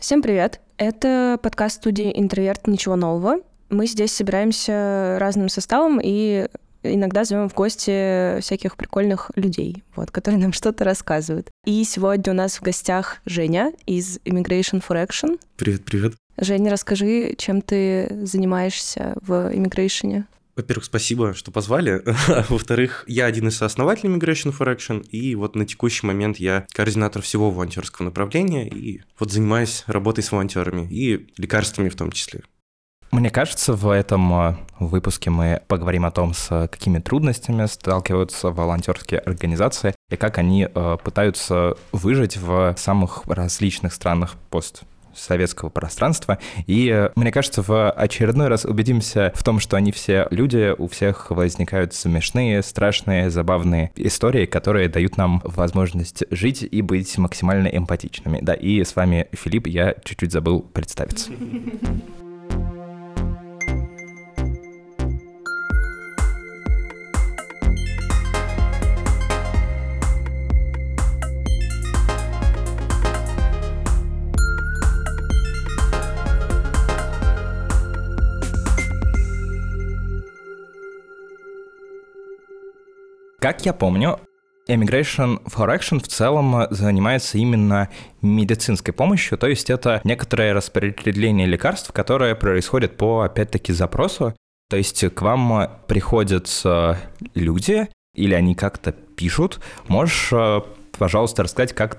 Всем привет! Это подкаст студии «Интроверт. Ничего нового». Мы здесь собираемся разным составом и иногда зовем в гости всяких прикольных людей, вот, которые нам что-то рассказывают. И сегодня у нас в гостях Женя из Immigration for Action. Привет, привет. Женя, расскажи, чем ты занимаешься в иммигрейшене? Во-первых, спасибо, что позвали. Во-вторых, я один из сооснователей Migration for Action, и вот на текущий момент я координатор всего волонтерского направления, и вот занимаюсь работой с волонтерами и лекарствами в том числе. Мне кажется, в этом э, выпуске мы поговорим о том, с какими трудностями сталкиваются волонтерские организации и как они э, пытаются выжить в самых различных странах пост советского пространства. И э, мне кажется, в очередной раз убедимся в том, что они все люди, у всех возникают смешные, страшные, забавные истории, которые дают нам возможность жить и быть максимально эмпатичными. Да, и с вами Филипп, я чуть-чуть забыл представиться. Как я помню, Immigration for Action в целом занимается именно медицинской помощью, то есть это некоторое распределение лекарств, которое происходит по, опять-таки, запросу. То есть к вам приходят люди, или они как-то пишут. Можешь, пожалуйста, рассказать, как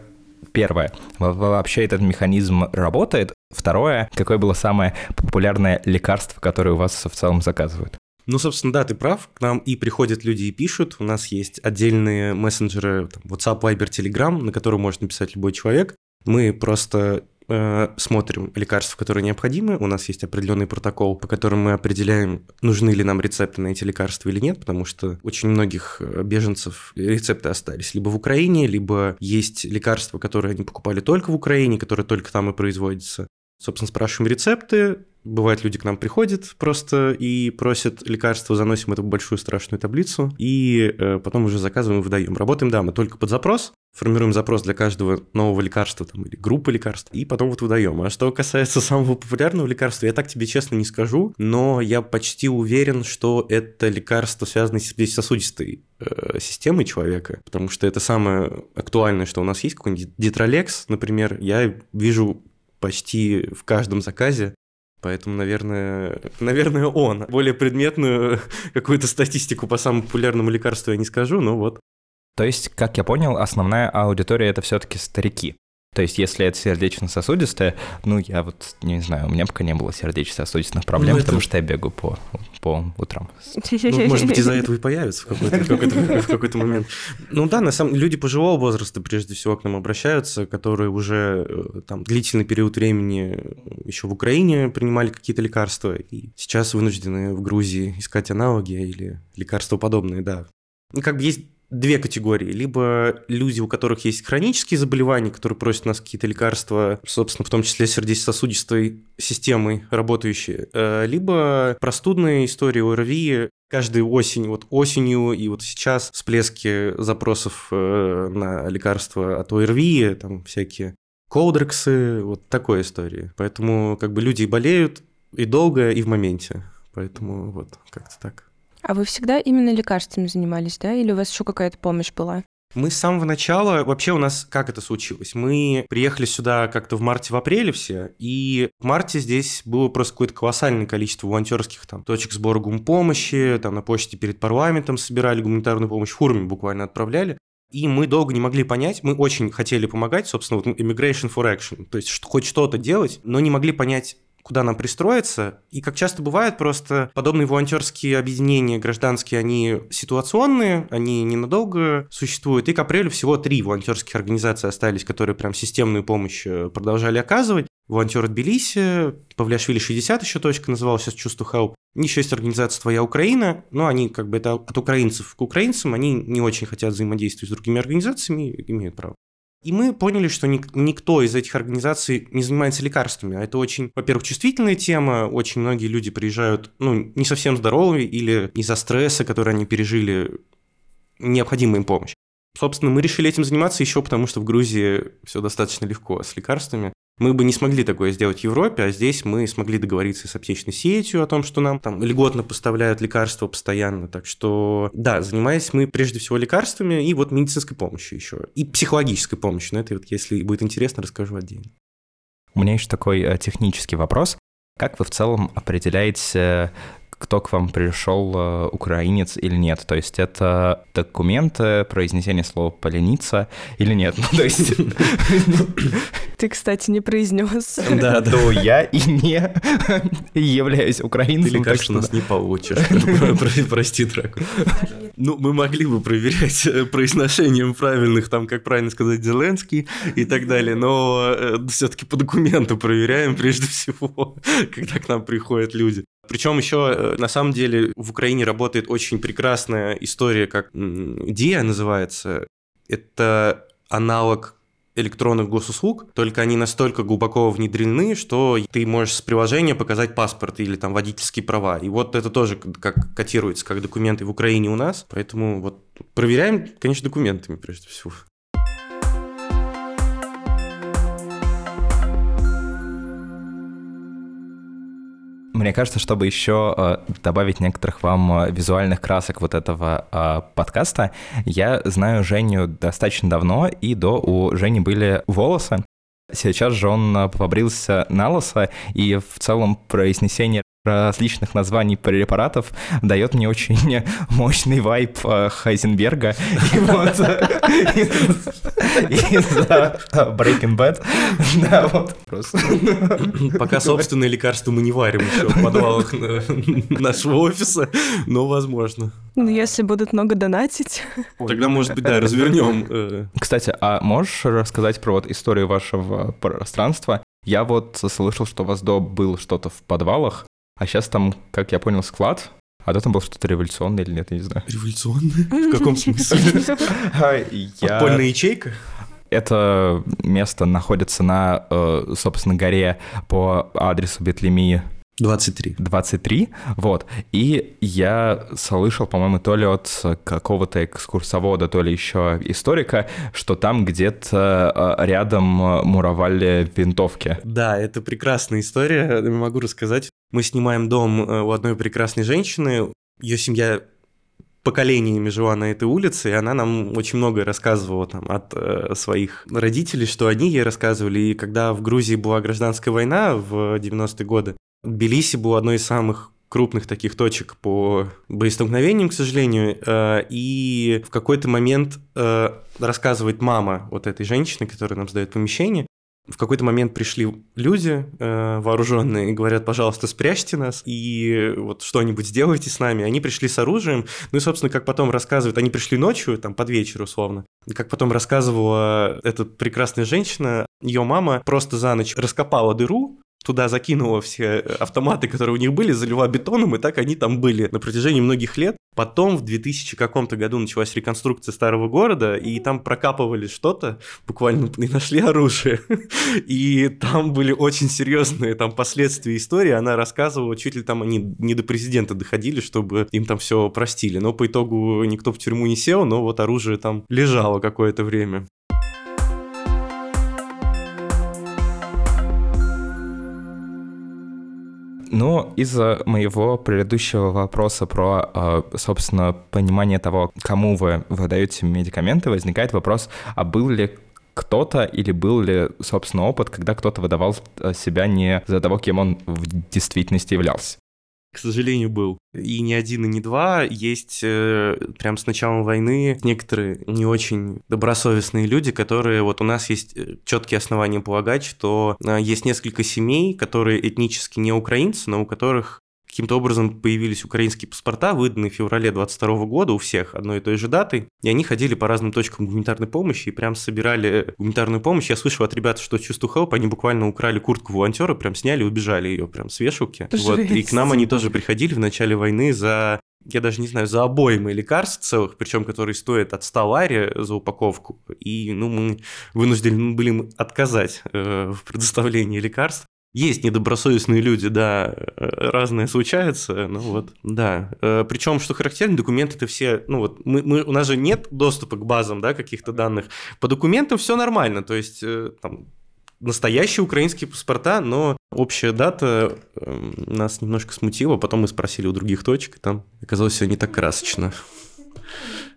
Первое, вообще этот механизм работает. Второе, какое было самое популярное лекарство, которое у вас в целом заказывают? Ну, собственно, да, ты прав. К нам и приходят люди и пишут. У нас есть отдельные мессенджеры, там, WhatsApp, Viber, Telegram, на которые может написать любой человек. Мы просто э, смотрим лекарства, которые необходимы. У нас есть определенный протокол, по которому мы определяем, нужны ли нам рецепты на эти лекарства или нет, потому что очень многих э, беженцев рецепты остались либо в Украине, либо есть лекарства, которые они покупали только в Украине, которые только там и производятся. Собственно, спрашиваем рецепты, Бывает, люди к нам приходят просто и просят лекарства, заносим это в большую страшную таблицу, и э, потом уже заказываем и выдаем. Работаем, да, мы только под запрос, формируем запрос для каждого нового лекарства там, или группы лекарств, и потом вот выдаем. А что касается самого популярного лекарства, я так тебе честно не скажу, но я почти уверен, что это лекарство связано с сердечно-сосудистой э, системой человека, потому что это самое актуальное, что у нас есть, какой-нибудь Дитролекс, например, я вижу почти в каждом заказе Поэтому, наверное, наверное, он. Более предметную какую-то статистику по самому популярному лекарству я не скажу, но вот. То есть, как я понял, основная аудитория это все-таки старики. То есть, если это сердечно-сосудистое, ну, я вот не знаю, у меня пока не было сердечно-сосудистых проблем, ну, потому что я бегу по, по утрам. Ну, может быть, из-за этого и появится в какой-то, в какой-то, в какой-то момент. Ну да, на самом деле, люди пожилого возраста прежде всего к нам обращаются, которые уже э, там длительный период времени еще в Украине принимали какие-то лекарства, и сейчас вынуждены в Грузии искать аналоги или лекарства подобные, да. Ну, как бы есть две категории. Либо люди, у которых есть хронические заболевания, которые просят нас какие-то лекарства, собственно, в том числе сердечно-сосудистой системой работающие, э, либо простудные истории ОРВИ, каждую осень, вот осенью и вот сейчас всплески запросов э, на лекарства от ОРВИ, там всякие колдрексы, вот такой истории. Поэтому как бы люди болеют и долго, и в моменте. Поэтому вот как-то так. А вы всегда именно лекарствами занимались, да? Или у вас еще какая-то помощь была? Мы с самого начала, вообще у нас как это случилось? Мы приехали сюда как-то в марте, в апреле все, и в марте здесь было просто какое-то колоссальное количество волонтерских там точек сбора гумпомощи, там на почте перед парламентом собирали гуманитарную помощь, фурами буквально отправляли. И мы долго не могли понять, мы очень хотели помогать, собственно, вот Immigration for Action, то есть хоть что-то делать, но не могли понять, куда нам пристроиться. И как часто бывает, просто подобные волонтерские объединения гражданские, они ситуационные, они ненадолго существуют. И к апрелю всего три волонтерских организации остались, которые прям системную помощь э, продолжали оказывать. Волонтер Тбилиси, Павлиашвили 60 еще точка называлась, сейчас Чувство Help. Еще есть организация «Твоя Украина», но они как бы это от украинцев к украинцам, они не очень хотят взаимодействовать с другими организациями, имеют право. И мы поняли, что ник- никто из этих организаций не занимается лекарствами. А это очень, во-первых, чувствительная тема. Очень многие люди приезжают, ну, не совсем здоровые или из-за стресса, который они пережили, необходима им помощь. Собственно, мы решили этим заниматься еще потому, что в Грузии все достаточно легко с лекарствами. Мы бы не смогли такое сделать в Европе, а здесь мы смогли договориться с аптечной сетью о том, что нам там льготно поставляют лекарства постоянно. Так что, да, занимаясь мы прежде всего лекарствами и вот медицинской помощью еще. И психологической помощью. Но это вот, если будет интересно, расскажу отдельно. У меня еще такой э, технический вопрос. Как вы в целом определяете кто к вам пришел, э, украинец или нет. То есть это документы, произнесение слова «поленица» или нет. Ну, то есть... Ты, кстати, не произнес. Да, да. Я и не являюсь украинцем. Или как что нас не получишь. Прости, Драку. Ну, мы могли бы проверять э, произношением правильных, там, как правильно сказать, Зеленский и так далее, но э, все-таки по документу проверяем прежде всего, когда к нам приходят люди. Причем еще, э, на самом деле, в Украине работает очень прекрасная история, как DIA называется. Это аналог электронных госуслуг, только они настолько глубоко внедрены, что ты можешь с приложения показать паспорт или там водительские права. И вот это тоже как котируется как документы в Украине у нас. Поэтому вот проверяем, конечно, документами прежде всего. Мне кажется, чтобы еще э, добавить некоторых вам э, визуальных красок вот этого э, подкаста, я знаю Женю достаточно давно, и до у Жени были волосы. Сейчас же он побрился на лосо, и в целом произнесение различных названий препаратов дает мне очень мощный вайп э, Хайзенберга. И вот из Breaking Bad. Да, вот просто. Пока собственное лекарство мы не варим еще в подвалах нашего офиса, но возможно. Ну, если будут много донатить. Тогда, может быть, да, развернем. Э. Кстати, а можешь рассказать про вот историю вашего пространства? Я вот слышал, что у вас до было что-то в подвалах, а сейчас там, как я понял, склад, а до там было что-то революционное или нет, я не знаю. Революционное? В каком смысле? Подпольная ячейка? Это место находится на, э, собственно, горе по адресу Бетлемии 23. 23, вот. И я слышал, по-моему, то ли от какого-то экскурсовода, то ли еще историка, что там где-то э, рядом муровали винтовки. Да, это прекрасная история, могу рассказать. Мы снимаем дом э, у одной прекрасной женщины, ее семья поколениями жила на этой улице, и она нам очень многое рассказывала там от э, своих родителей, что они ей рассказывали. И когда в Грузии была гражданская война в 90-е годы, Тбилиси был одной из самых крупных таких точек по боестолкновениям, к сожалению, э, и в какой-то момент э, рассказывает мама вот этой женщины, которая нам сдает помещение, в какой-то момент пришли люди э, вооруженные и говорят, пожалуйста, спрячьте нас и вот что-нибудь сделайте с нами. Они пришли с оружием. Ну и, собственно, как потом рассказывают, они пришли ночью, там, под вечер условно. И как потом рассказывала эта прекрасная женщина, ее мама просто за ночь раскопала дыру, туда закинула все автоматы, которые у них были, залила бетоном, и так они там были на протяжении многих лет. Потом в 2000 каком-то году началась реконструкция старого города, и там прокапывали что-то, буквально и нашли оружие. И там были очень серьезные там последствия истории. Она рассказывала, чуть ли там они не до президента доходили, чтобы им там все простили. Но по итогу никто в тюрьму не сел, но вот оружие там лежало какое-то время. Ну, из-за моего предыдущего вопроса про, а, собственно, понимание того, кому вы выдаете медикаменты, возникает вопрос, а был ли кто-то или был ли, собственно, опыт, когда кто-то выдавал э, себя не за того, кем он в действительности являлся? К сожалению, был. И не один, и не два. Есть э, прям с началом войны некоторые не очень добросовестные люди, которые... Вот у нас есть э, четкие основания полагать, что э, есть несколько семей, которые этнически не украинцы, но у которых каким-то образом появились украинские паспорта, выданные в феврале 22 года у всех одной и той же даты, и они ходили по разным точкам гуманитарной помощи и прям собирали гуманитарную помощь. Я слышал от ребят, что чувство help, они буквально украли куртку волонтера, прям сняли и убежали ее прям с вешалки. Вот. И к нам они тоже приходили в начале войны за я даже не знаю, за обоими лекарств целых, причем которые стоят от 100 лари за упаковку. И ну, мы вынуждены были отказать э, в предоставлении лекарств. Есть недобросовестные люди, да, э, разное случается, ну вот, да. Э, Причем, что характерно, документы это все, ну вот, мы, мы, у нас же нет доступа к базам, да, каких-то данных. По документам все нормально, то есть, э, там, настоящие украинские паспорта, но общая дата э, нас немножко смутила. Потом мы спросили у других точек, и там оказалось все не так красочно,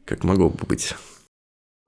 как могло бы быть.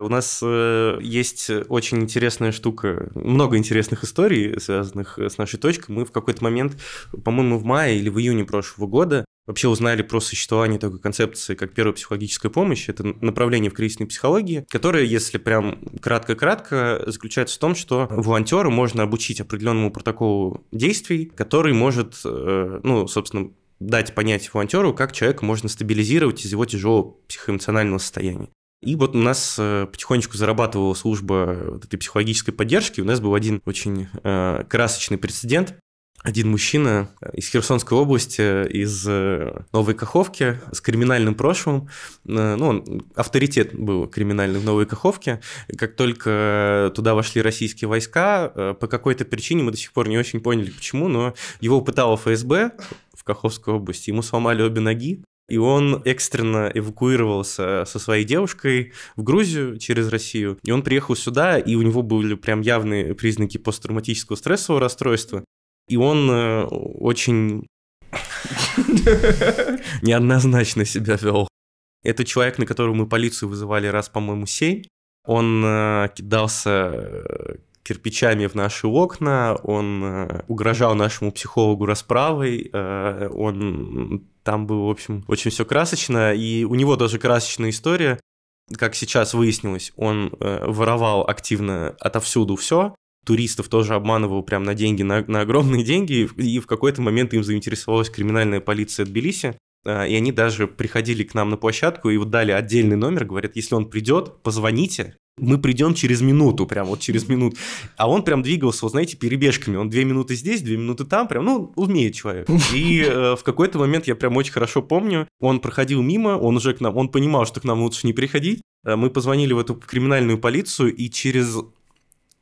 У нас э, есть очень интересная штука, много интересных историй, связанных с нашей точкой. Мы в какой-то момент, по-моему, в мае или в июне прошлого года вообще узнали про существование такой концепции, как первая психологическая помощь. Это направление в кризисной психологии, которое, если прям кратко-кратко, заключается в том, что волонтера можно обучить определенному протоколу действий, который может, э, ну, собственно, дать понять волонтеру, как человека можно стабилизировать из его тяжелого психоэмоционального состояния. И вот у нас э, потихонечку зарабатывала служба вот этой психологической поддержки. У нас был один очень э, красочный прецедент. Один мужчина из Херсонской области, из э, Новой Каховки, с криминальным прошлым, ну, он авторитет был криминальный в Новой Каховке. Как только туда вошли российские войска, по какой-то причине мы до сих пор не очень поняли, почему, но его пытало ФСБ в Каховской области, ему сломали обе ноги, и он экстренно эвакуировался со своей девушкой в Грузию через Россию. И он приехал сюда, и у него были прям явные признаки посттравматического стрессового расстройства. И он э, очень неоднозначно себя вел. Это человек, на которого мы полицию вызывали раз, по-моему, семь. Он э, кидался э, кирпичами в наши окна, он угрожал нашему психологу расправой, он там было, в общем, очень все красочно, и у него даже красочная история. Как сейчас выяснилось, он э, воровал активно отовсюду все, туристов тоже обманывал прям на деньги, на, на огромные деньги, и в какой-то момент им заинтересовалась криминальная полиция Тбилиси, э, и они даже приходили к нам на площадку и вот дали отдельный номер, говорят, если он придет, позвоните, мы придем через минуту, прям вот через минуту. А он прям двигался, вот знаете, перебежками. Он две минуты здесь, две минуты там, прям, ну, умеет человек. И э, в какой-то момент, я прям очень хорошо помню, он проходил мимо, он уже к нам, он понимал, что к нам лучше не приходить. Э, мы позвонили в эту криминальную полицию, и через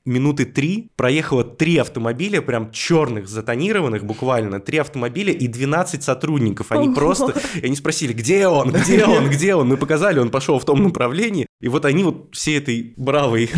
минуты три проехало три автомобиля, прям черных, затонированных буквально, три автомобиля и 12 сотрудников. Они просто, и они спросили, где он, где он, где он. Мы показали, он пошел в том направлении. И вот они вот все этой бравой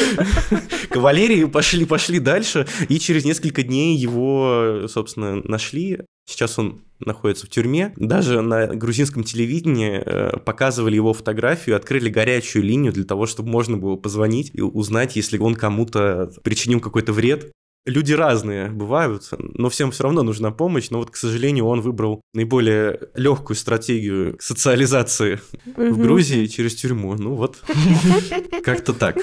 кавалерии пошли, пошли дальше, и через несколько дней его, собственно, нашли. Сейчас он находится в тюрьме. Даже на грузинском телевидении э, показывали его фотографию, открыли горячую линию для того, чтобы можно было позвонить и узнать, если он кому-то причинил какой-то вред. Люди разные бывают, но всем все равно нужна помощь. Но вот, к сожалению, он выбрал наиболее легкую стратегию социализации в Грузии через тюрьму. Ну вот, как-то так.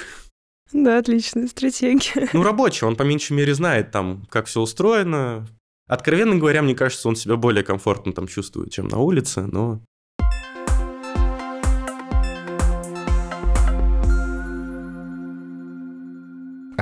Да, отличная стратегия. Ну, рабочий, он по меньшей мере знает там, как все устроено, Откровенно говоря, мне кажется, он себя более комфортно там чувствует, чем на улице, но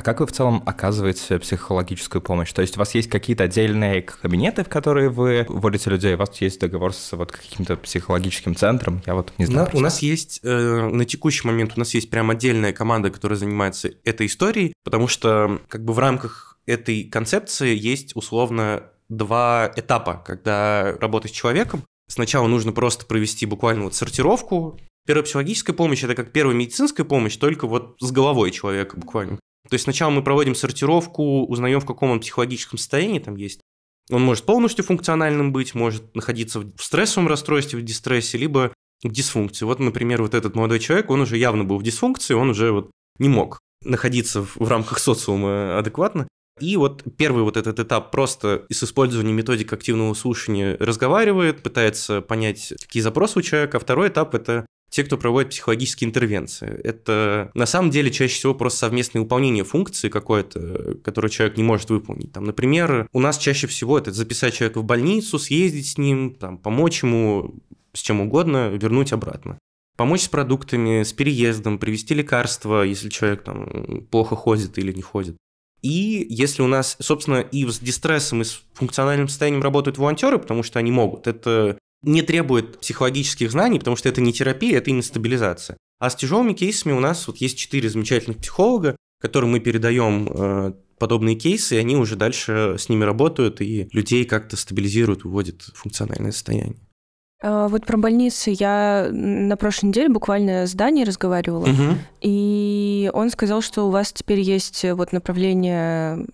А как вы в целом оказываете психологическую помощь? То есть у вас есть какие-то отдельные кабинеты, в которые вы вводите людей? У вас есть договор с вот каким-то психологическим центром? Я вот не знаю. На, у нас есть, э, на текущий момент у нас есть прям отдельная команда, которая занимается этой историей, потому что как бы в рамках этой концепции есть условно два этапа, когда работать с человеком. Сначала нужно просто провести буквально вот сортировку. Первая психологическая помощь – это как первая медицинская помощь, только вот с головой человека буквально. То есть сначала мы проводим сортировку, узнаем, в каком он психологическом состоянии там есть. Он может полностью функциональным быть, может находиться в стрессовом расстройстве, в дистрессе, либо в дисфункции. Вот, например, вот этот молодой человек, он уже явно был в дисфункции, он уже вот не мог находиться в рамках социума адекватно. И вот первый вот этот этап просто с использованием методик активного слушания разговаривает, пытается понять, какие запросы у человека. А второй этап – это те, кто проводит психологические интервенции. Это на самом деле чаще всего просто совместное выполнение функции какой-то, которую человек не может выполнить. Там, например, у нас чаще всего это записать человека в больницу, съездить с ним, там, помочь ему с чем угодно, вернуть обратно. Помочь с продуктами, с переездом, привезти лекарства, если человек там плохо ходит или не ходит. И если у нас, собственно, и с дистрессом, и с функциональным состоянием работают волонтеры, потому что они могут, это не требует психологических знаний, потому что это не терапия, это именно стабилизация. А с тяжелыми кейсами у нас вот есть четыре замечательных психолога, которым мы передаем э, подобные кейсы, и они уже дальше с ними работают и людей как-то стабилизируют, выводят в функциональное состояние. А, Вот про больницы я на прошлой неделе буквально с Даней разговаривала, Мгм. и он сказал, что у вас теперь есть вот направление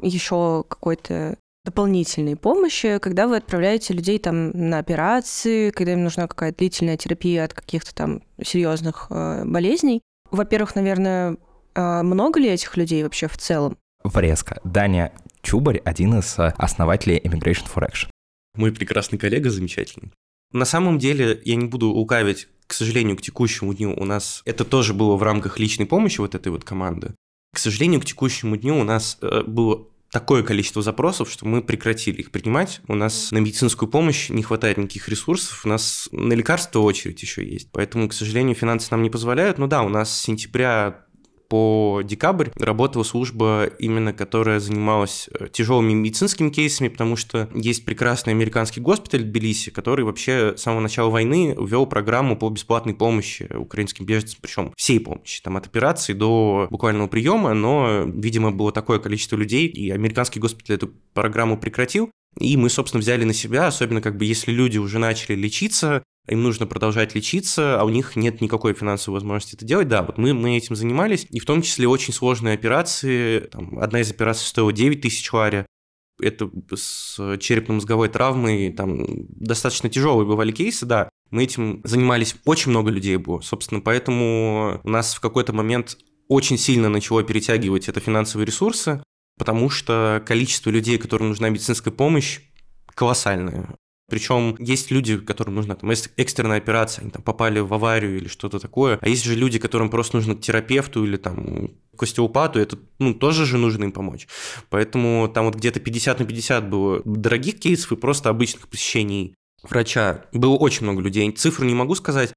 еще какой-то дополнительной помощи, когда вы отправляете людей там на операции, когда им нужна какая-то длительная терапия от каких-то там серьезных э, болезней. Во-первых, наверное, э, много ли этих людей вообще в целом? Врезка. Даня Чубарь, один из э, основателей Immigration for Action. Мой прекрасный коллега, замечательный. На самом деле, я не буду лукавить, к сожалению, к текущему дню у нас это тоже было в рамках личной помощи вот этой вот команды. К сожалению, к текущему дню у нас э, было такое количество запросов, что мы прекратили их принимать. У нас на медицинскую помощь не хватает никаких ресурсов, у нас на лекарства очередь еще есть. Поэтому, к сожалению, финансы нам не позволяют. Ну да, у нас с сентября по декабрь работала служба, именно которая занималась э, тяжелыми медицинскими кейсами, потому что есть прекрасный американский госпиталь в Тбилиси, который вообще с самого начала войны ввел программу по бесплатной помощи украинским беженцам, причем всей помощи, там от операции до буквального приема, но, видимо, было такое количество людей, и американский госпиталь эту программу прекратил, и мы, собственно, взяли на себя, особенно как бы если люди уже начали лечиться, им нужно продолжать лечиться, а у них нет никакой финансовой возможности это делать. Да, вот мы, мы этим занимались, и в том числе очень сложные операции. Там, одна из операций стоила 9 тысяч лари, это с черепно-мозговой травмой, там достаточно тяжелые бывали кейсы, да. Мы этим занимались, очень много людей было, собственно, поэтому у нас в какой-то момент очень сильно начало перетягивать это финансовые ресурсы, потому что количество людей, которым нужна медицинская помощь, колоссальное. Причем есть люди, которым нужна там экстренная операция, они там попали в аварию или что-то такое. А есть же люди, которым просто нужно к терапевту или там к остеопату, это ну, тоже же нужно им помочь. Поэтому там вот где-то 50 на 50 было дорогих кейсов и просто обычных посещений врача. Было очень много людей. Цифру не могу сказать.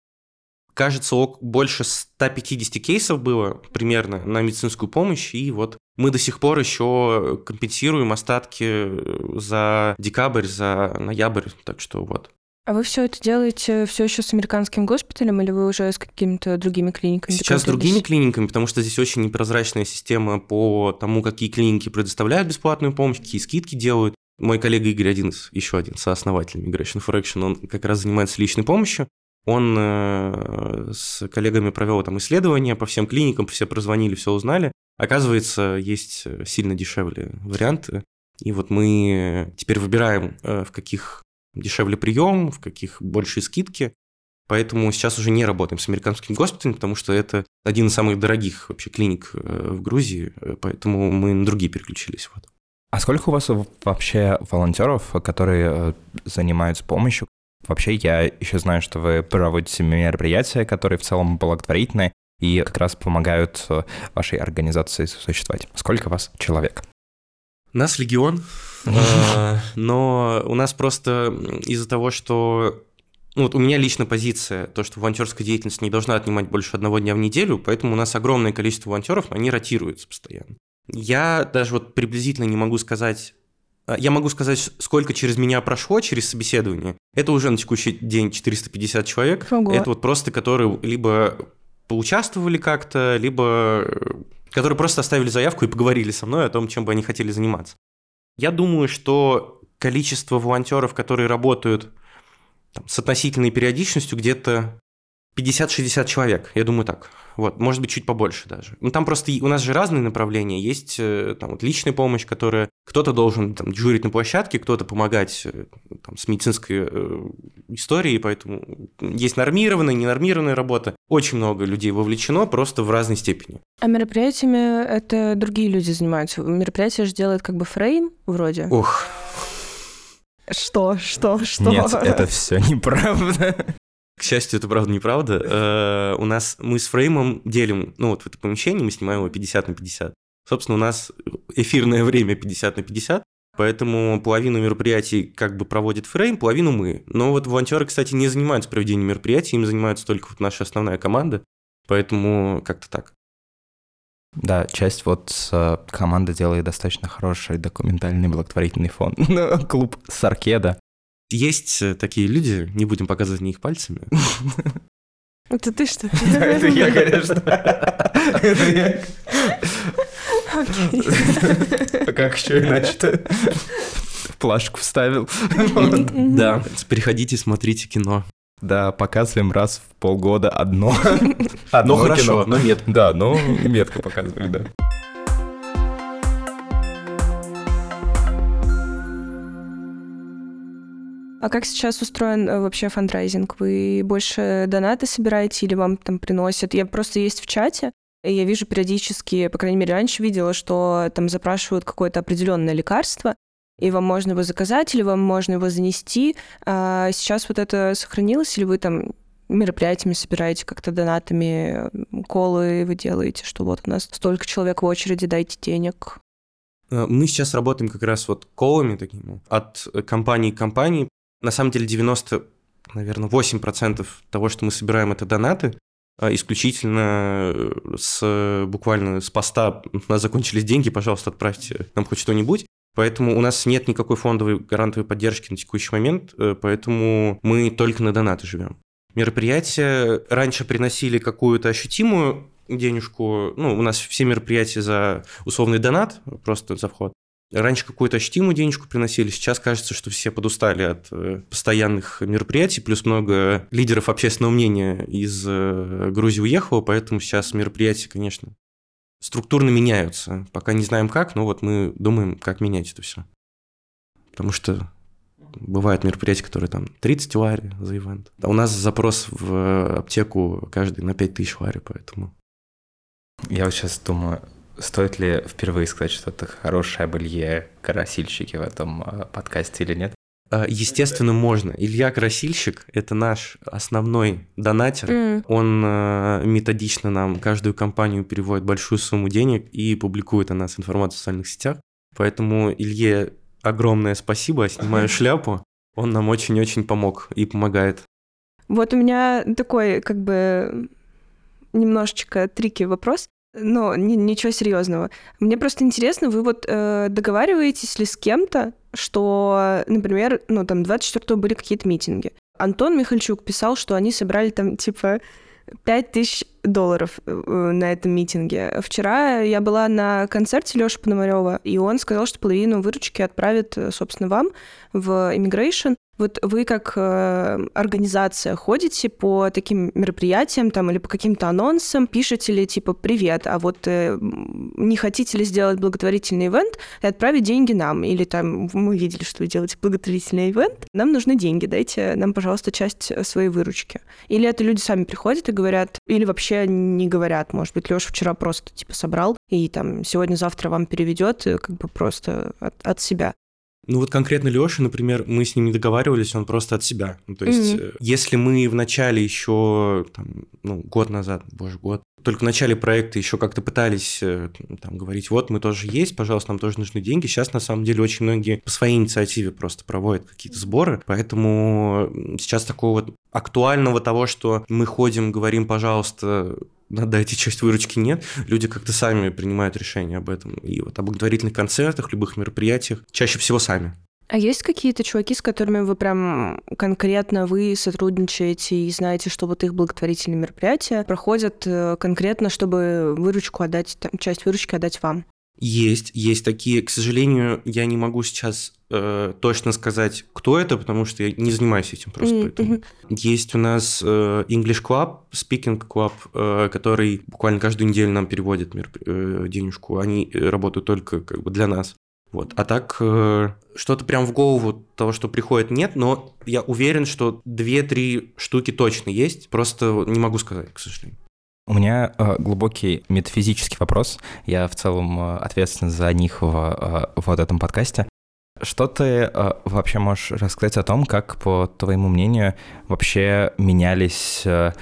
Кажется, больше 150 кейсов было примерно на медицинскую помощь, и вот мы до сих пор еще компенсируем остатки за декабрь, за ноябрь, так что вот. А вы все это делаете все еще с американским госпиталем или вы уже с какими-то другими клиниками? Сейчас с другими клиниками, потому что здесь очень непрозрачная система по тому, какие клиники предоставляют бесплатную помощь, какие скидки делают. Мой коллега Игорь один из, еще один сооснователь Migration for Action, он как раз занимается личной помощью. Он э, с коллегами провел там исследования по всем клиникам, все прозвонили, все узнали. Оказывается, есть сильно дешевле варианты. И вот мы теперь выбираем, э, в каких дешевле прием, в каких большие скидки. Поэтому сейчас уже не работаем с американским госпиталем, потому что это один из самых дорогих вообще клиник э, в Грузии, э, поэтому мы на другие переключились. Вот. А сколько у вас вообще волонтеров, которые э, занимаются помощью? Вообще, я еще знаю, что вы проводите мероприятия, которые в целом благотворительные и как раз помогают э, вашей организации существовать. Сколько вас человек? Нас легион, э, но у нас просто из-за того, что ну, вот у меня лично позиция, то, что волонтерская деятельность не должна отнимать больше одного дня в неделю, поэтому у нас огромное количество волонтеров, но они ротируются постоянно. Я даже вот приблизительно не могу сказать, я могу сказать, сколько через меня прошло, через собеседование. Это уже на текущий день 450 человек. Ого. Это вот просто, которые либо поучаствовали как-то, либо э, которые просто оставили заявку и поговорили со мной о том, чем бы они хотели заниматься. Я думаю, что количество волонтеров, которые работают там, с относительной периодичностью, где-то 50-60 человек, я думаю так. Вот, может быть, чуть побольше даже. Ну, там просто у нас же разные направления. Есть э, там вот личная помощь, которая кто-то должен там дежурить на площадке, кто-то помогать э, там, с медицинской э, историей, поэтому есть нормированная, ненормированная работа. Очень много людей вовлечено, просто в разной степени. А мероприятиями это другие люди занимаются. Мероприятие же делает как бы фрейм вроде. Ох, Что? Что? Что? Нет, это все неправда. К счастью, это правда неправда. Э, У нас мы с фреймом делим, ну вот в это помещение мы снимаем его 50 на 50. Собственно, у нас эфирное время 50 на 50, поэтому половину мероприятий как бы проводит фрейм, половину мы. Но вот волонтеры, кстати, не занимаются проведением мероприятий, им занимается только вот наша основная команда, поэтому как-то так. Да, часть вот э, команды делает достаточно хороший документальный благотворительный фонд. Клуб Саркеда. Есть э, такие люди, не будем показывать на них пальцами. Это ты что? Это я, конечно. Это я. Окей. Как еще иначе-то? плашку вставил. Да, приходите, смотрите кино. Да, показываем раз в полгода одно. Но хорошо, но нет. Да, но метко показывали, да. А как сейчас устроен э, вообще фандрайзинг? Вы больше донаты собираете или вам там приносят? Я просто есть в чате, и я вижу периодически, по крайней мере, раньше видела, что там запрашивают какое-то определенное лекарство, и вам можно его заказать, или вам можно его занести. А сейчас вот это сохранилось, или вы там мероприятиями собираете как-то донатами, колы вы делаете, что вот у нас столько человек в очереди, дайте денег. Э, мы сейчас работаем как раз вот колами такими от компании к компании. На самом деле 90, наверное, 8% того, что мы собираем, это донаты. А исключительно э, с буквально с поста у нас закончились деньги, пожалуйста, отправьте нам хоть что-нибудь. Поэтому у нас нет никакой фондовой гарантовой поддержки на текущий момент, э, поэтому мы только на донаты живем. Мероприятия раньше приносили какую-то ощутимую денежку. Ну, у нас все мероприятия за условный донат, просто за вход. Раньше какую-то ощутимую денежку приносили, сейчас кажется, что все подустали от э, постоянных мероприятий, плюс много лидеров общественного мнения из э, Грузии уехало, поэтому сейчас мероприятия, конечно, структурно меняются. Пока не знаем как, но вот мы думаем, как менять это все. Потому что бывают мероприятия, которые там 30 лари за ивент. А у нас запрос в аптеку каждый на 5 тысяч лари, поэтому... Я вот сейчас думаю, Стоит ли впервые сказать что-то хорошее об Илье Карасильщике в этом э, подкасте или нет? А, естественно, можно. Илья Красильщик – это наш основной донатер. Mm. Он э, методично нам каждую компанию переводит большую сумму денег и публикует о нас информацию в социальных сетях. Поэтому Илье огромное спасибо, снимаю шляпу. Он нам очень-очень помог и помогает. Вот у меня такой, как бы, немножечко трики вопрос. Но ни, ничего серьезного. Мне просто интересно, вы вот э, договариваетесь ли с кем-то, что, например, ну там 24-го были какие-то митинги. Антон Михальчук писал, что они собрали там типа 5 тысяч долларов э, на этом митинге. Вчера я была на концерте Лёши Пономарева, и он сказал, что половину выручки отправит, э, собственно, вам в Immigration. Вот вы как э, организация ходите по таким мероприятиям там или по каким-то анонсам, пишете ли типа «Привет, а вот э, не хотите ли сделать благотворительный ивент и отправить деньги нам?» Или там «Мы видели, что вы делаете благотворительный ивент, нам нужны деньги, дайте нам, пожалуйста, часть своей выручки». Или это люди сами приходят и говорят, или вообще не говорят, может быть, Лёша вчера просто типа собрал и там сегодня-завтра вам переведет э, как бы просто от, от себя. Ну вот конкретно Леша, например, мы с ним не договаривались, он просто от себя. Ну, то есть, mm-hmm. если мы в начале еще, там, ну, год назад, боже, год, только в начале проекта еще как-то пытались э, там, говорить, вот мы тоже есть, пожалуйста, нам тоже нужны деньги. Сейчас, на самом деле, очень многие по своей инициативе просто проводят какие-то сборы, поэтому сейчас такого вот актуального того, что мы ходим, говорим, пожалуйста, дайте часть выручки нет, люди как-то сами принимают решение об этом. И вот об благотворительных концертах, любых мероприятиях, чаще всего сами. А есть какие-то чуваки, с которыми вы прям конкретно вы сотрудничаете и знаете, что вот их благотворительные мероприятия проходят э, конкретно, чтобы выручку отдать, там, часть выручки отдать вам? Есть, есть такие. К сожалению, я не могу сейчас э, точно сказать, кто это, потому что я не занимаюсь этим просто. Mm-hmm. Поэтому. Есть у нас э, English Club, Speaking Club, э, который буквально каждую неделю нам переводит мир, э, денежку. Они работают только как бы для нас. Вот. А так, э, что-то прям в голову того, что приходит, нет, но я уверен, что 2-3 штуки точно есть, просто не могу сказать, к сожалению. У меня э, глубокий метафизический вопрос. Я в целом э, ответственен за них в, э, вот этом подкасте. Что ты э, вообще можешь рассказать о том, как, по твоему мнению, вообще менялись э,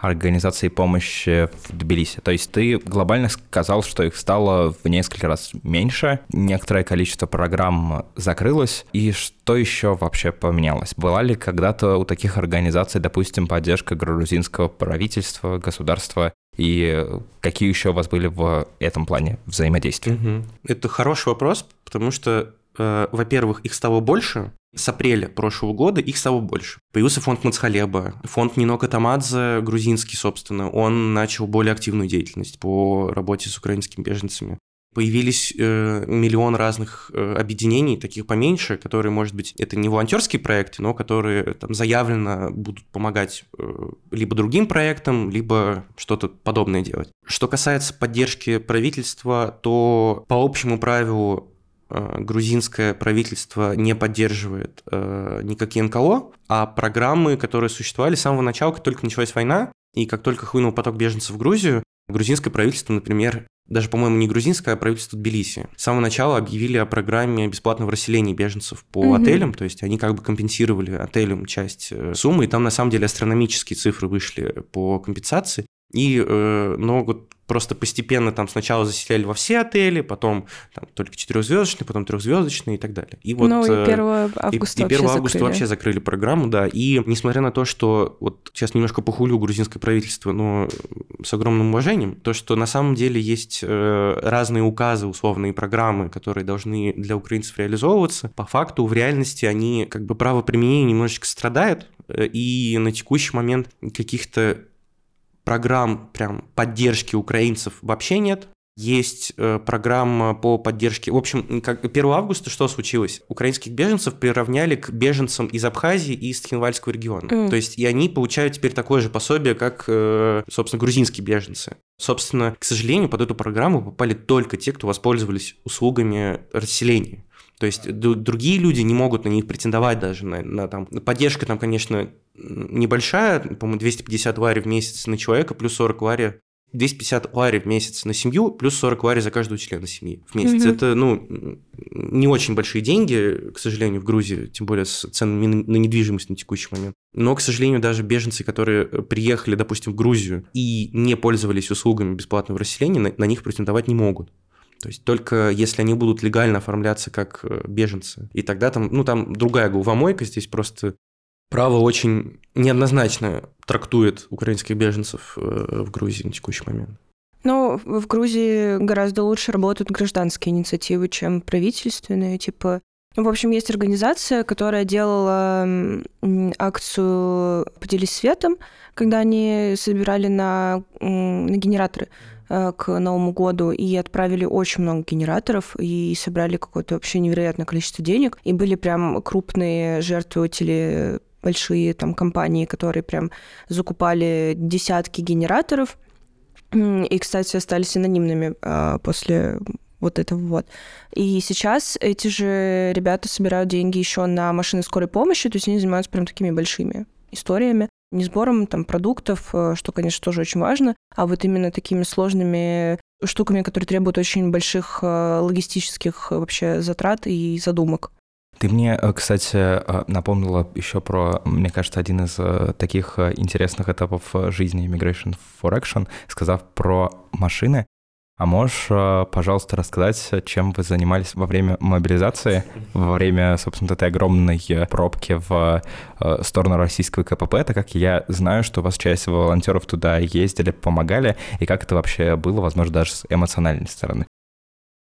организации помощи в Тбилиси. То есть ты глобально сказал, что их стало в несколько раз меньше, некоторое количество программ закрылось, и что еще вообще поменялось? Была ли когда-то у таких организаций, допустим, поддержка грузинского правительства, государства, и какие еще у вас были в этом плане взаимодействия? Это хороший вопрос, потому что, э, во-первых, их стало больше, с апреля прошлого года их стало больше. Появился фонд Мацхалеба, фонд Нинока Тамадзе, грузинский, собственно, он начал более активную деятельность по работе с украинскими беженцами. появились э, миллион разных э, объединений, таких поменьше, которые, может быть, это не волонтерские проекты, но которые там заявленно будут помогать э, либо другим проектам, либо что-то подобное делать. Что касается поддержки правительства, то по общему правилу грузинское правительство не поддерживает э, никакие НКО, а программы, которые существовали с самого начала, как только началась война, и как только хлынул поток беженцев в Грузию, грузинское правительство, например, даже, по-моему, не грузинское, а правительство Тбилиси. С самого начала объявили о программе бесплатного расселения беженцев по mm-hmm. отелям, то есть они как бы компенсировали отелям часть э, суммы, и там на самом деле астрономические цифры вышли по компенсации. И, э, но вот просто постепенно там сначала заселяли во все отели, потом там, только четырехзвездочные, потом трехзвездочные и так далее. И вот, ну и 1 э, августа, и, и 1 вообще августа закрыли. вообще закрыли программу, да. И несмотря на то, что вот сейчас немножко похулю грузинское правительство, но с огромным уважением, то, что на самом деле есть э, разные указы, условные программы, которые должны для украинцев реализовываться, по факту в реальности они как бы право применения немножечко страдают, э, и на текущий момент каких-то программ прям поддержки украинцев вообще нет. Есть э, программа по поддержке. В общем, как 1 августа что случилось? Украинских беженцев приравняли к беженцам из Абхазии и из Тхинвальского региона. Mm. То есть и они получают теперь такое же пособие, как, э, собственно, грузинские беженцы. Собственно, к сожалению, под эту программу попали только те, кто воспользовались услугами расселения. То есть другие люди не могут на них претендовать даже на, на там поддержка там, конечно, небольшая, по-моему, 250 лари в месяц на человека, плюс 40 лари 250 лари в месяц на семью, плюс 40 лари за каждого члена семьи в месяц. Mm-hmm. Это, ну, не очень большие деньги, к сожалению, в Грузии, тем более с ценами на недвижимость на текущий момент. Но, к сожалению, даже беженцы, которые приехали, допустим, в Грузию и не пользовались услугами бесплатного расселения, на, на них претендовать не могут. То есть только если они будут легально оформляться как э, беженцы. И тогда там, ну там другая головомойка, здесь просто право очень неоднозначно трактует украинских беженцев э, в Грузии на текущий момент. Ну, в Грузии гораздо лучше работают гражданские инициативы, чем правительственные. Типа, ну, в общем, есть организация, которая делала акцию «Поделись светом», когда они собирали на, на генераторы к Новому году и отправили очень много генераторов и собрали какое-то вообще невероятное количество денег. И были прям крупные жертвователи, большие там компании, которые прям закупали десятки генераторов. И, кстати, остались анонимными а, после вот этого вот. И сейчас эти же ребята собирают деньги еще на машины скорой помощи, то есть они занимаются прям такими большими историями не сбором там продуктов, э, что, конечно, тоже очень важно, а вот именно такими сложными штуками, которые требуют очень больших э, логистических э, вообще затрат и задумок. Ты мне, кстати, напомнила еще про, мне кажется, один из таких интересных этапов жизни Immigration for Action, сказав про машины. А можешь, э, пожалуйста, рассказать, чем вы занимались во время мобилизации, во время, собственно, этой огромной э, пробки в э, сторону российского КПП, так как я знаю, что у вас часть волонтеров туда ездили, помогали, и как это вообще было, возможно, даже с эмоциональной стороны?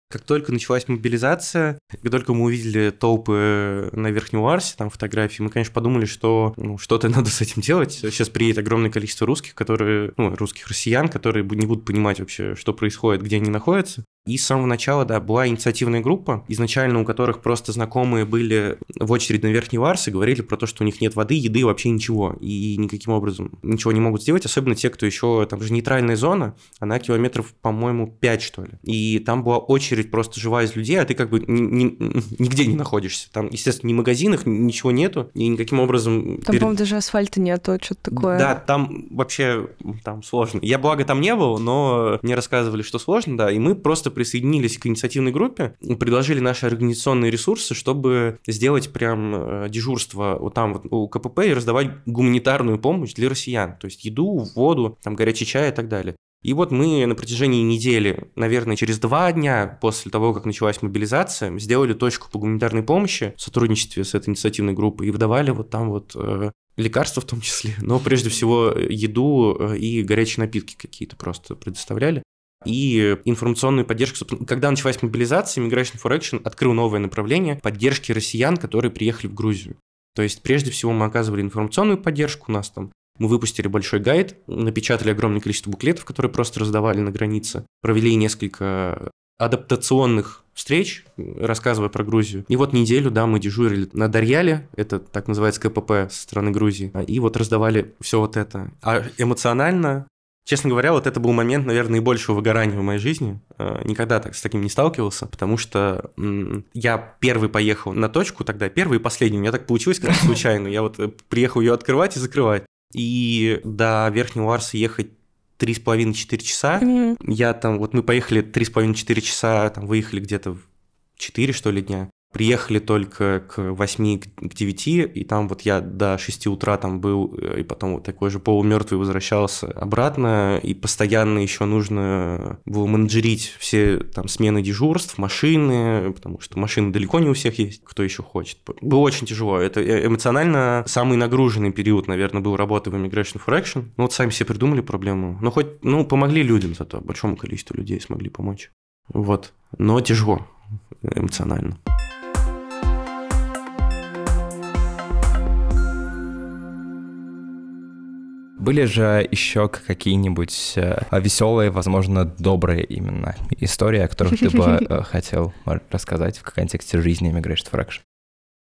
Как только началась мобилизация, как только мы увидели толпы на Верхнем Арсе, там фотографии, мы, конечно, подумали, что ну, что-то надо с этим делать. Сейчас приедет огромное количество русских, которые, ну, русских россиян, которые не будут понимать вообще, что происходит, где они находятся. И с самого начала, да, была инициативная группа, изначально у которых просто знакомые были в очередь на Верхний Варс и говорили про то, что у них нет воды, еды, вообще ничего. И никаким образом ничего не могут сделать, особенно те, кто еще, там же нейтральная зона, она километров, по-моему, 5, что ли. И там была очередь просто живая из людей, а ты как бы ни, ни, нигде не находишься. Там, естественно, ни магазинах, ничего нету, и никаким образом... Там, перед... по-моему, даже асфальта нету, что-то такое. Да, там вообще там сложно. Я, благо, там не был, но мне рассказывали, что сложно, да, и мы просто присоединились к инициативной группе, предложили наши организационные ресурсы, чтобы сделать прям э, дежурство вот там вот у КПП и раздавать гуманитарную помощь для россиян, то есть еду, воду, там горячий чай и так далее. И вот мы на протяжении недели, наверное, через два дня после того, как началась мобилизация, сделали точку по гуманитарной помощи в сотрудничестве с этой инициативной группой и выдавали вот там вот э, лекарства в том числе, но прежде всего еду э, и горячие напитки какие-то просто предоставляли и информационную поддержку. Когда началась мобилизация, Migration for Action открыл новое направление поддержки россиян, которые приехали в Грузию. То есть, прежде всего, мы оказывали информационную поддержку, у нас там мы выпустили большой гайд, напечатали огромное количество буклетов, которые просто раздавали на границе, провели несколько адаптационных встреч, рассказывая про Грузию. И вот неделю, да, мы дежурили на Дарьяле, это так называется КПП со стороны Грузии, и вот раздавали все вот это. А эмоционально Честно говоря, вот это был момент, наверное, наибольшего выгорания в моей жизни. Э, никогда так с таким не сталкивался, потому что я первый поехал на точку тогда, первый и последний. У меня так получилось как случайно. Я вот э, приехал ее открывать и закрывать. И до Верхнего Арса ехать три с половиной четыре часа. Mm-hmm. Я там, вот мы поехали три с половиной четыре часа, там выехали где-то в 4, что ли, дня. Приехали только к 8, к 9, и там вот я до 6 утра там был, и потом вот такой же полумертвый возвращался обратно, и постоянно еще нужно было менеджерить все там смены дежурств, машины, потому что машины далеко не у всех есть, кто еще хочет. Было очень тяжело. Это э, эмоционально самый нагруженный период, наверное, был работы в Immigration for Action. Ну вот сами себе придумали проблему. Ну хоть, ну помогли людям зато, большому количеству людей смогли помочь. Вот. Но тяжело эмоционально. Были же еще какие-нибудь э, веселые, возможно, добрые именно истории, о которых ты бы э, хотел рассказать в контексте жизни Immigration Fraction?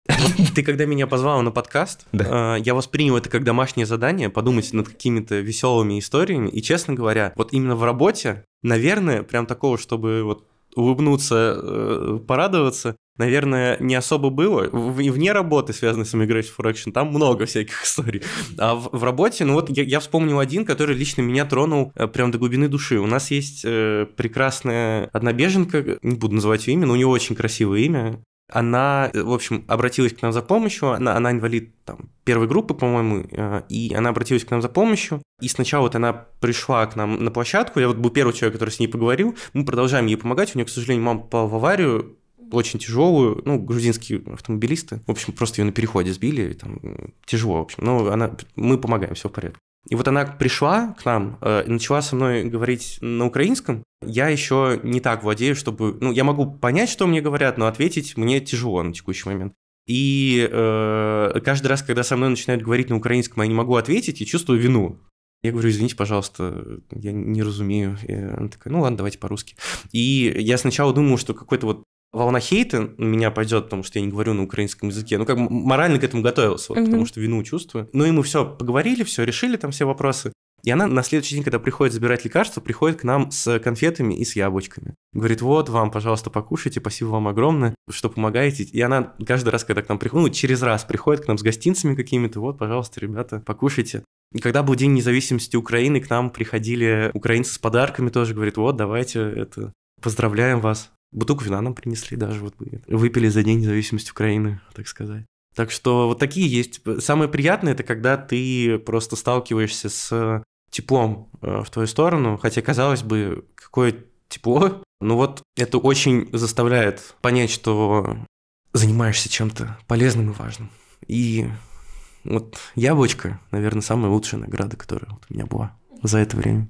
Ты когда меня позвал на подкаст, да. Э, я воспринял это как домашнее задание, подумать над какими-то веселыми историями. И, честно говоря, вот именно в работе, наверное, прям такого, чтобы вот улыбнуться, порадоваться, наверное, не особо было. Вне работы, связанной с Immigration for Action, там много всяких историй. А в, в работе, ну вот я, я вспомнил один, который лично меня тронул э, прям до глубины души. У нас есть э, прекрасная одна беженка, не буду называть ее имя, но у нее очень красивое имя. Она, э, в общем, обратилась к нам за помощью, она, она инвалид там, первой группы, по-моему, э, и она обратилась к нам за помощью. И сначала вот она пришла к нам на площадку, я вот был первый человек, который с ней поговорил, мы продолжаем ей помогать, у нее, к сожалению, мама попала в аварию, очень тяжелую, ну, грузинские автомобилисты, в общем, просто ее на переходе сбили, там, тяжело, в общем, но она, мы помогаем, все в порядке. И вот она пришла к нам э, и начала со мной говорить на украинском. Я еще не так владею, чтобы... Ну, я могу понять, что мне говорят, но ответить мне тяжело на текущий момент. И э, каждый раз, когда со мной начинают говорить на украинском, я не могу ответить, я чувствую вину. Я говорю, извините, пожалуйста, я не разумею. И она такая, ну ладно, давайте по-русски. И я сначала думал, что какой-то вот волна хейта на меня пойдет, потому что я не говорю на украинском языке. Ну, как морально к этому готовился, вот, mm-hmm. потому что вину чувствую. Ну, и мы все поговорили, все решили там все вопросы. И она на следующий день, когда приходит забирать лекарства, приходит к нам с конфетами и с яблочками. Говорит, вот вам, пожалуйста, покушайте, спасибо вам огромное, что помогаете. И она каждый раз, когда к нам приходит, ну, через раз приходит к нам с гостинцами какими-то, вот, пожалуйста, ребята, покушайте. И когда был День независимости Украины, к нам приходили украинцы с подарками тоже, говорит, вот, давайте это, поздравляем вас. Бутылку вина нам принесли даже, вот мы выпили за День независимости Украины, так сказать. Так что вот такие есть. Самое приятное это когда ты просто сталкиваешься с теплом э, в твою сторону, хотя казалось бы, какое тепло, но вот это очень заставляет понять, что занимаешься чем-то полезным и важным. И вот яблочко, наверное, самая лучшая награда, которая вот у меня была за это время.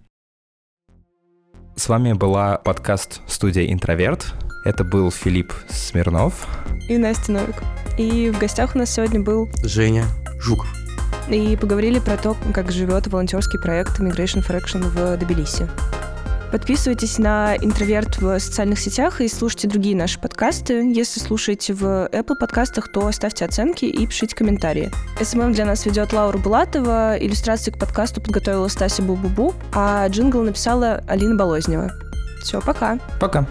С вами была подкаст студия «Интроверт». Это был Филипп Смирнов. И Настя Новик. И в гостях у нас сегодня был... Женя Жуков. И поговорили про то, как живет волонтерский проект Immigration for Action в Тбилиси. Подписывайтесь на «Интроверт» в социальных сетях и слушайте другие наши подкасты. Если слушаете в Apple подкастах, то ставьте оценки и пишите комментарии. SMM для нас ведет Лаура Булатова, иллюстрации к подкасту подготовила Стася Бубубу, а джингл написала Алина Болознева. Все, пока. Пока.